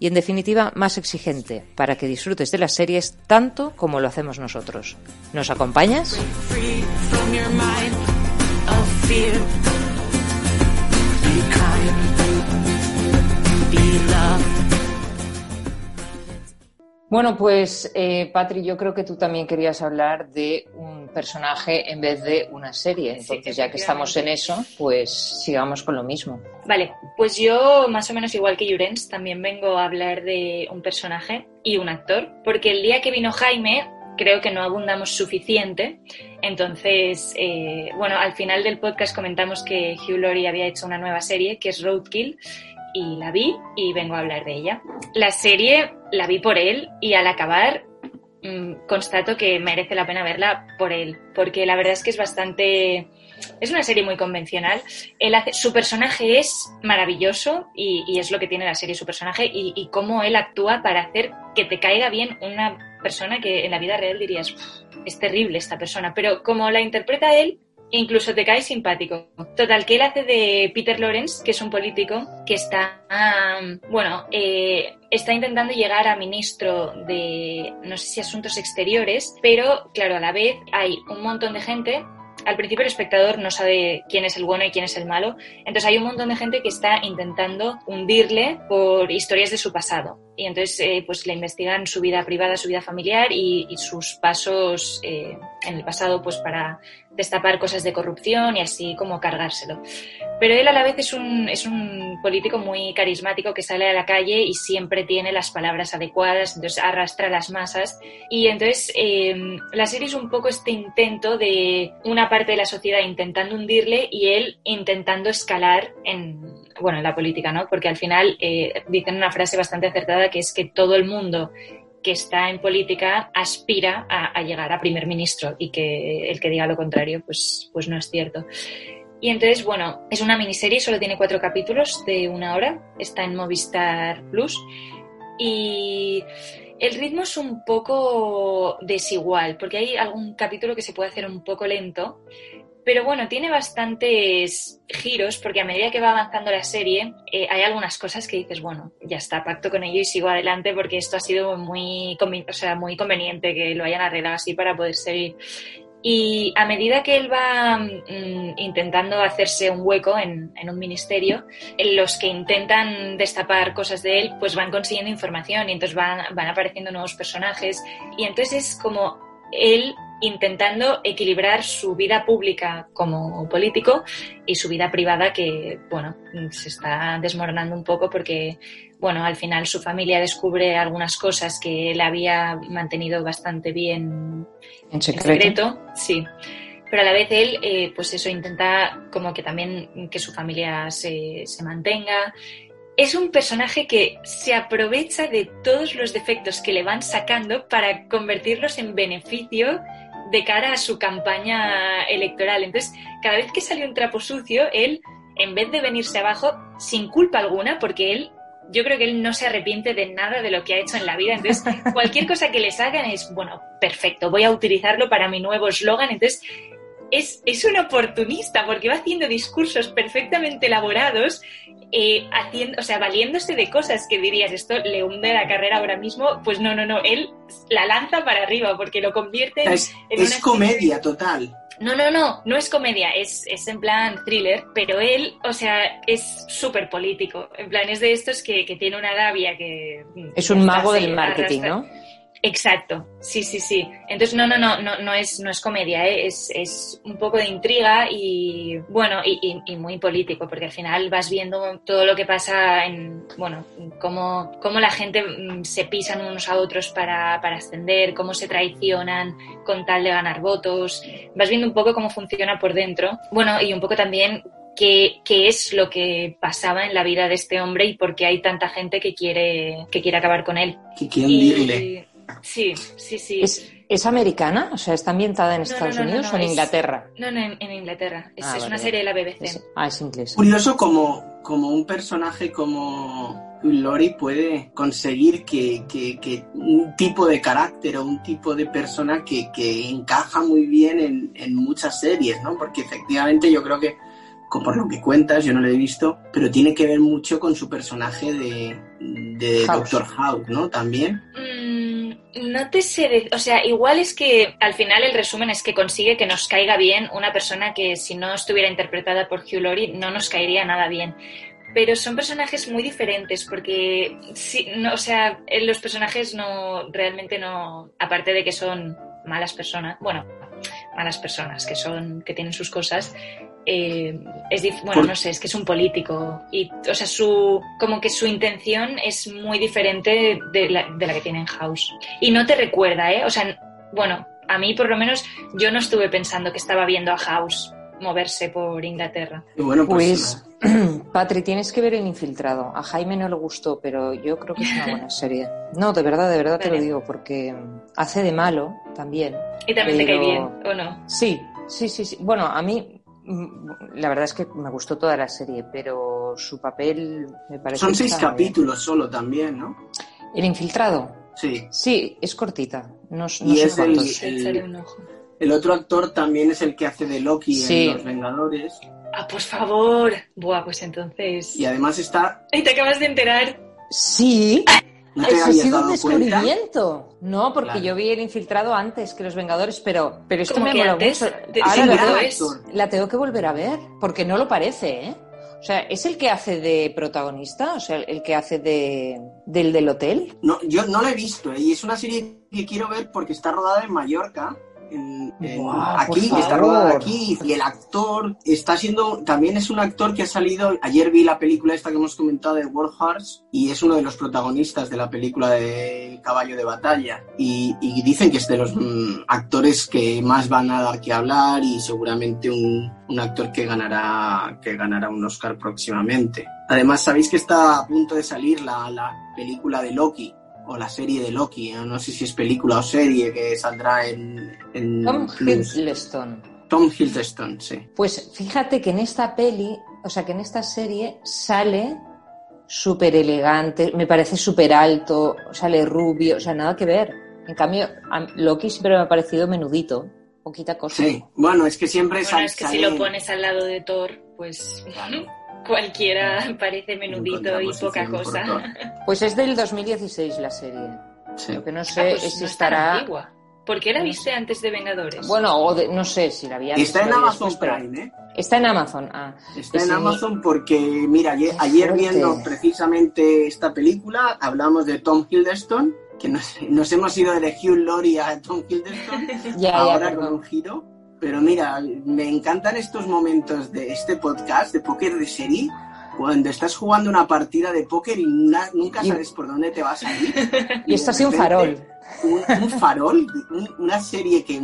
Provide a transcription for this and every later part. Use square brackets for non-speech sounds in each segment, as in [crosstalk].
y en definitiva más exigente para que disfrutes de las series tanto como lo hacemos nosotros. ¿Nos acompañas? Bueno, pues eh, Patri, yo creo que tú también querías hablar de un personaje en vez de una serie. Entonces, ya que estamos en eso, pues sigamos con lo mismo. Vale, pues yo más o menos igual que Jurens también vengo a hablar de un personaje y un actor, porque el día que vino Jaime creo que no abundamos suficiente. Entonces, eh, bueno, al final del podcast comentamos que Hugh Laurie había hecho una nueva serie que es Roadkill y la vi y vengo a hablar de ella. La serie la vi por él y al acabar mmm, constato que merece la pena verla por él, porque la verdad es que es bastante... Es una serie muy convencional. Su personaje es maravilloso y, y, es lo que tiene la serie, su personaje y, y cómo él actúa para hacer que te caiga bien una persona que en la vida real dirías, es terrible esta persona, pero como la interpreta él, incluso te cae simpático. Total, que él hace de Peter Lawrence, que es un político que está, bueno, eh, está intentando llegar a ministro de, no sé si asuntos exteriores, pero claro, a la vez hay un montón de gente al principio el espectador no sabe quién es el bueno y quién es el malo. Entonces hay un montón de gente que está intentando hundirle por historias de su pasado. Y entonces eh, pues le investigan su vida privada, su vida familiar y, y sus pasos eh, en el pasado pues para destapar cosas de corrupción y así como cargárselo. Pero él a la vez es un, es un político muy carismático que sale a la calle y siempre tiene las palabras adecuadas, entonces arrastra las masas. Y entonces eh, la serie es un poco este intento de una parte de la sociedad intentando hundirle y él intentando escalar en, bueno, en la política, ¿no? Porque al final eh, dicen una frase bastante acertada que es que todo el mundo que está en política aspira a, a, llegar a primer ministro y que el que diga lo contrario pues, pues no es cierto. Y entonces, bueno, es una miniserie, solo tiene cuatro capítulos de una hora, está en Movistar Plus y el ritmo es un poco desigual porque hay algún capítulo que se puede hacer un poco lento, pero bueno, tiene bastantes giros porque a medida que va avanzando la serie eh, hay algunas cosas que dices, bueno, ya está, pacto con ello y sigo adelante porque esto ha sido muy, conveniente que lo hayan arreglado así para poder seguir. Y a medida que él va mm, intentando hacerse un hueco en, en, un ministerio, los que intentan destapar cosas de él, pues van consiguiendo información y entonces van, van apareciendo nuevos personajes. Y entonces es como él intentando equilibrar su vida pública como político y su vida privada que, bueno, se está desmoronando un poco porque, bueno, al final su familia descubre algunas cosas que él había mantenido bastante bien en secreto. En secreto sí. Pero a la vez él, eh, pues eso, intenta como que también que su familia se, se mantenga es un personaje que se aprovecha de todos los defectos que le van sacando para convertirlos en beneficio de cara a su campaña electoral. Entonces, cada vez que salió un trapo sucio, él, en vez de venirse abajo, sin culpa alguna, porque él, yo creo que él no se arrepiente de nada de lo que ha hecho en la vida. Entonces, [laughs] cualquier cosa que le hagan es, bueno, perfecto, voy a utilizarlo para mi nuevo eslogan. Entonces, es, es, un oportunista porque va haciendo discursos perfectamente elaborados, eh, haciendo, o sea, valiéndose de cosas que dirías, esto le hunde la carrera ahora mismo, pues no, no, no, él la lanza para arriba porque lo convierte en... Es, en es comedia total. No, no, no, no es comedia, es, es en plan thriller, pero él, o sea, es súper político. En plan, es de estos que, que tiene una labia que... Es un mago del marketing, arrastra. ¿no? Exacto, sí, sí, sí. Entonces, no, no, no, no, no es, no es comedia, ¿eh? es, es un poco de intriga y, bueno, y, y, y, muy político, porque al final vas viendo todo lo que pasa en, bueno, cómo, cómo la gente se pisan unos a otros para, para ascender, cómo se traicionan con tal de ganar votos. Vas viendo un poco cómo funciona por dentro. Bueno, y un poco también qué, qué es lo que pasaba en la vida de este hombre y por qué hay tanta gente que quiere, que quiere acabar con él. Que quieren Y- dirle. Sí, sí, sí. ¿Es, es americana? O sea, ¿está ambientada en No, Estados no, no, Unidos no, o en es- Inglaterra? No, no, en, en Inglaterra. Es, Ah, es vale, una serie de la BBC. Es- ah, es inglesa. Curioso como, como un personaje como Lori puede conseguir que, que- que un tipo de carácter o un tipo de persona que, que encaja muy bien en, en muchas series, ¿no? Porque efectivamente yo creo que, por lo que cuentas, yo no lo he visto, pero tiene que ver mucho con su personaje de, de House. Doctor House, ¿no? También. Mm, no te sé, o sea, igual es que al final el resumen es que consigue que nos caiga bien una persona que si no estuviera interpretada por Hugh Laurie no nos caería nada bien. Pero son personajes muy diferentes porque, sí, no, o sea, eh, los personajes no, realmente no, aparte de que son malas personas, bueno, malas personas que son, que tienen sus cosas, eh, es bueno, no sé, es que es un político y, o sea, su, como que su intención es muy diferente de la, de la que tiene en House. Y no te recuerda, ¿eh? O sea, bueno, a mí por lo menos yo no estuve pensando que estaba viendo a House moverse por Inglaterra. Bueno, pues, Pues, [clears throat] Patri, tienes que ver El Infiltrado. A Jaime no le gustó, pero yo creo que es una buena [laughs] serie. No, de verdad, de verdad te lo digo, porque hace de malo también. Y también te cae bien, ¿o no? Sí, sí, sí, sí. Bueno, a mí la verdad es que me gustó toda la serie, pero su papel me parece... son seis bien. capítulos solo también, ¿no? El Infiltrado. Sí. Sí, es cortita. No, no Y sé es el- el- Echaré un ojo. El otro actor también es el que hace de Loki Sí. en Los Vengadores. Ah, por favor. Buah, pues entonces. Y además está. Y te acabas de enterar. Sí, [laughs] ¿No te Eso ha sido un cuenta? descubrimiento. No, porque Claro. yo vi el infiltrado antes que los Vengadores, pero, pero esto ¿Cómo me antes? mucho. De- Ahora la, tengo, es. la tengo que volver a ver, porque no lo parece, ¿eh? O sea, ¿es el que hace de protagonista? O sea, el que hace de del del hotel. No, yo no la he visto ¿eh? y es una serie que quiero ver porque está rodada en Mallorca. En- en- aquí, está rodada aquí y el actor está siendo, también es un actor que ha salido, ayer vi la película esta que hemos comentado de War Horse y es uno de los protagonistas de la película de Caballo de Batalla y, y dicen que es de los mm, actores que más van a dar que hablar y seguramente un, un actor que ganará, que ganará un Oscar próximamente. Además, sabéis que está a punto de salir la, la película de Loki o la serie de Loki, no sé si es película o serie que saldrá en, en Tom. Hiddleston. Tom Hiddleston, sí. Pues fíjate que en esta peli, o sea, que en esta serie sale súper elegante, me parece súper alto, sale rubio, o sea, nada que ver. En cambio, a Loki siempre me ha parecido menudito, poquita cosa. Sí, bueno, es que siempre Bueno, es que si lo pones al lado de Thor, pues cualquiera parece menudito y poca cosa. Pues es del 2016 la serie. Sí. Lo que no Ah, sé pues es si no estará... antigua. ¿Por qué la viste antes de Vengadores? Bueno, o de- no sé si la había Está si en vi Amazon Prime, ¿eh? Está en Amazon, ah. Está Sí. en Amazon porque, mira, ayer, ayer viendo precisamente esta película, hablamos de Tom Hiddleston, que nos, nos hemos ido de Hugh Laurie a Tom Hiddleston, [laughs] Ya, ya, ahora con un giro. Pero mira, me encantan estos momentos de este podcast de póker de serie, cuando estás jugando una partida de póker y na- nunca Y- sabes por dónde te va a salir. [laughs] Y esto de ha sido un farol. Un, un farol, un- una serie que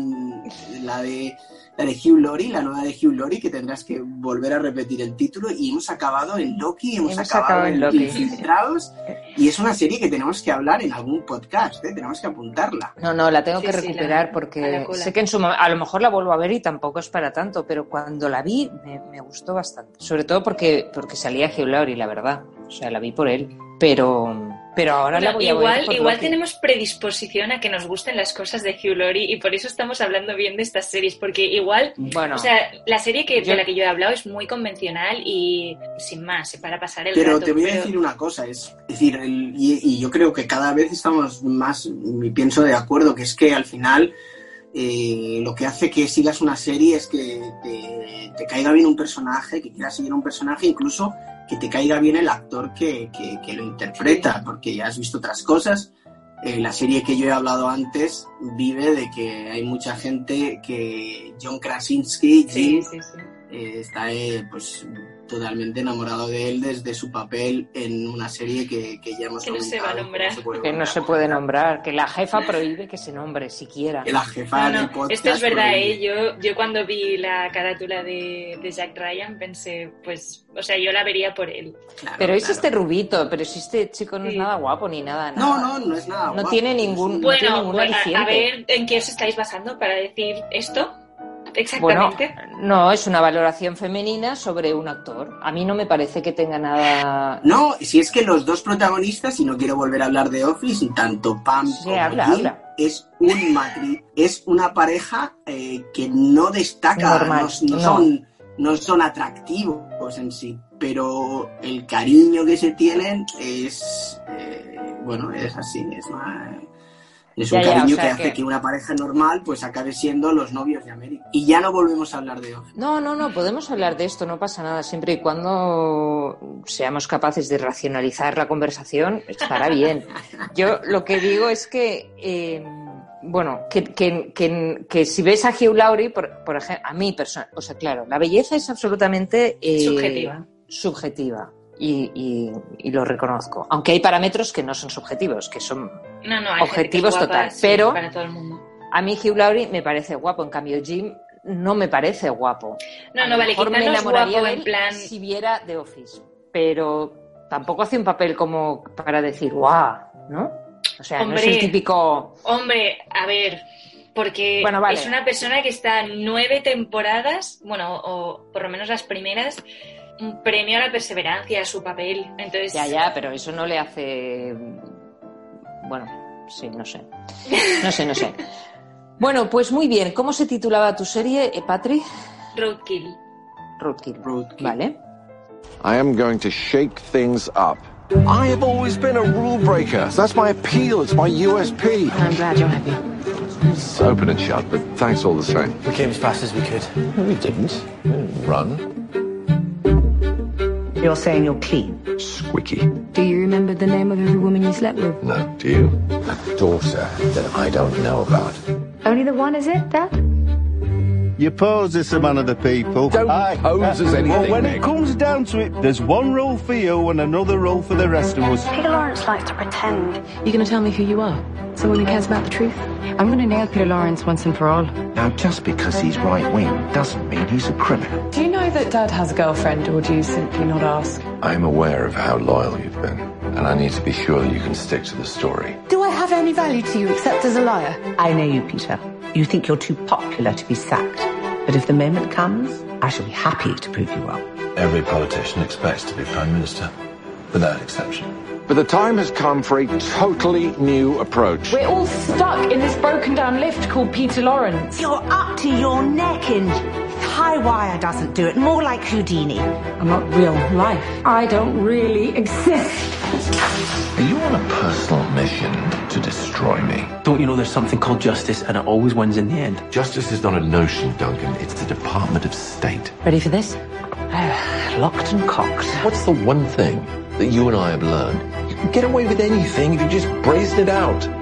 la de la de Hugh Laurie, la nueva de Hugh Laurie, que tendrás que volver a repetir el título y hemos acabado en Loki, hemos, Hemos acabado, acabado en Loki. Infiltrados y es una serie que tenemos que hablar en algún podcast, ¿eh? tenemos que apuntarla. No, no, la tengo Sí, que sí, recuperar a la porque sé que en su a lo mejor la vuelvo a ver y tampoco es para tanto, pero cuando la vi me, me gustó bastante. Sobre todo porque, porque salía Hugh Laurie, la verdad. O sea, la vi por él. Pero, pero ahora la Bueno, voy a ver igual por igual Loki. tenemos predisposición a que nos gusten las cosas de Hugh Laurie y por eso estamos hablando bien de estas series, porque igual, Bueno, o sea, la serie que, Yo- de la que yo he hablado es muy convencional y sin más, para pasar el Pero rato. te voy a decir una cosa, es, es decir, el- y, y yo creo que cada vez estamos más, y pienso de acuerdo, que es que al final eh, lo que hace que sigas una serie es que te, te caiga bien un personaje, que quieras seguir a un personaje, incluso que te caiga bien el actor que, que- que lo interpreta, porque ya has visto otras cosas. Eh, la serie que yo he hablado antes vive de que hay mucha gente que John Krasinski, Sí, sí, sí. eh, está eh, pues totalmente enamorado de él desde su papel en una serie que, que ya hemos Que no se va a nombrar. se puede Que no se puede nombrar, que la jefa prohíbe que se nombre siquiera. Que la jefa No, no, esto es verdad, prohíbe. ¿eh? Yo, yo cuando vi la carátula de, de Jack Ryan pensé, pues, o sea, yo la vería por él. Claro, Pero es claro. este rubito, pero si este chico no es Sí. nada guapo ni nada. No, nada. no, no es nada. No guapo, tiene ningún- un- No tiene Bueno, ningún pues, a, ver en qué os estáis basando para decir esto Bueno, exactamente. no, es una valoración femenina sobre un actor. A mí no me parece que tenga nada. No, si es que los dos protagonistas, y no quiero volver a hablar de Office, tanto Pam Sí, como habla, Jim, habla. es un matri, es una pareja eh, que no destaca, Normal, no, no no. son, no son atractivos en sí, pero el cariño que se tienen es, eh, bueno, es así, es más- Es un Ya, ya, cariño o sea que hace que- que... una pareja normal pues acabe siendo los novios de América. Y ya no volvemos a hablar de Office. No, no, no, podemos hablar de esto, no pasa nada. Siempre y cuando seamos capaces de racionalizar la conversación, estará bien. Yo lo que digo es que, eh, bueno, que, que- que- que si ves a Hugh Laurie, por, por ejemplo, a mí personal, o sea, claro, la belleza es absolutamente eh, Subjetiva. subjetiva. Y, y- y lo reconozco. Aunque hay parámetros que no son subjetivos, que son No, no, hay objetivos que total, sí, pero- para todo el mundo. A mí Hugh Laurie me parece guapo, en cambio Jim no me parece guapo. No, A no, vale, mejor me enamoraría guapo de en plan... si viera The Office, pero tampoco hace un papel como para decir guau, ¿no? O sea, no es el típico Hombre, a ver, porque Bueno, vale. es una persona que está nueve temporadas, bueno, o por lo menos las primeras, un premio a la perseverancia, a su papel. Entonces, ya ya, pero eso no le hace bueno, sí, no sé. No sé, no sé. [laughs] Bueno, pues muy bien. ¿Cómo se titulaba tu serie, eh, Patri? Roadkill. Roadkill. Roadkill. Vale. I am going to shake things up. I have always been a rule breaker. That's my appeal. It's my USP. I'm glad you're happy. It's open and shut, but thanks all the same. We came as fast as we could. No, we didn't. We didn't run. You're saying you're clean. Squeaky. Do you remember the name of every woman you slept with? No, do you? A daughter that I don't know about. Only the one, is it, Dad? You pose as a man of the people. Don't pose as anything, Well, when Nick. it comes down to it, there's one role for you and another role for the rest of us. Peter Lawrence likes to pretend. You're going to tell me who you are? Someone who cares about the truth? I'm going to nail Peter Lawrence once and for all. Now, just because he's right wing doesn't mean he's a criminal. Do you know that Dad has a girlfriend, or do you simply not ask? I'm aware of how loyal you've been, and I need to be sure that you can stick to the story. Do I have any value to you except as a liar? I know you, Peter. You think you're too popular to be sacked. But if the moment comes, I shall be happy to prove you wrong. Every politician expects to be Prime Minister, without exception. But the time has come for a totally new approach. We're all stuck in this broken down lift called Peter Lawrence. You're up to your neck in high wire doesn't do it. More like Houdini. I'm not real life. I don't really exist. Are you on a personal mission to destroy me? Don't you know there's something called justice and it always wins in the end? Justice is not a notion, Duncan. It's the Department of State. Ready for this? Ah, locked and cocked. What's the one thing that you and I have learned? You can get away with anything if you just brazen it out.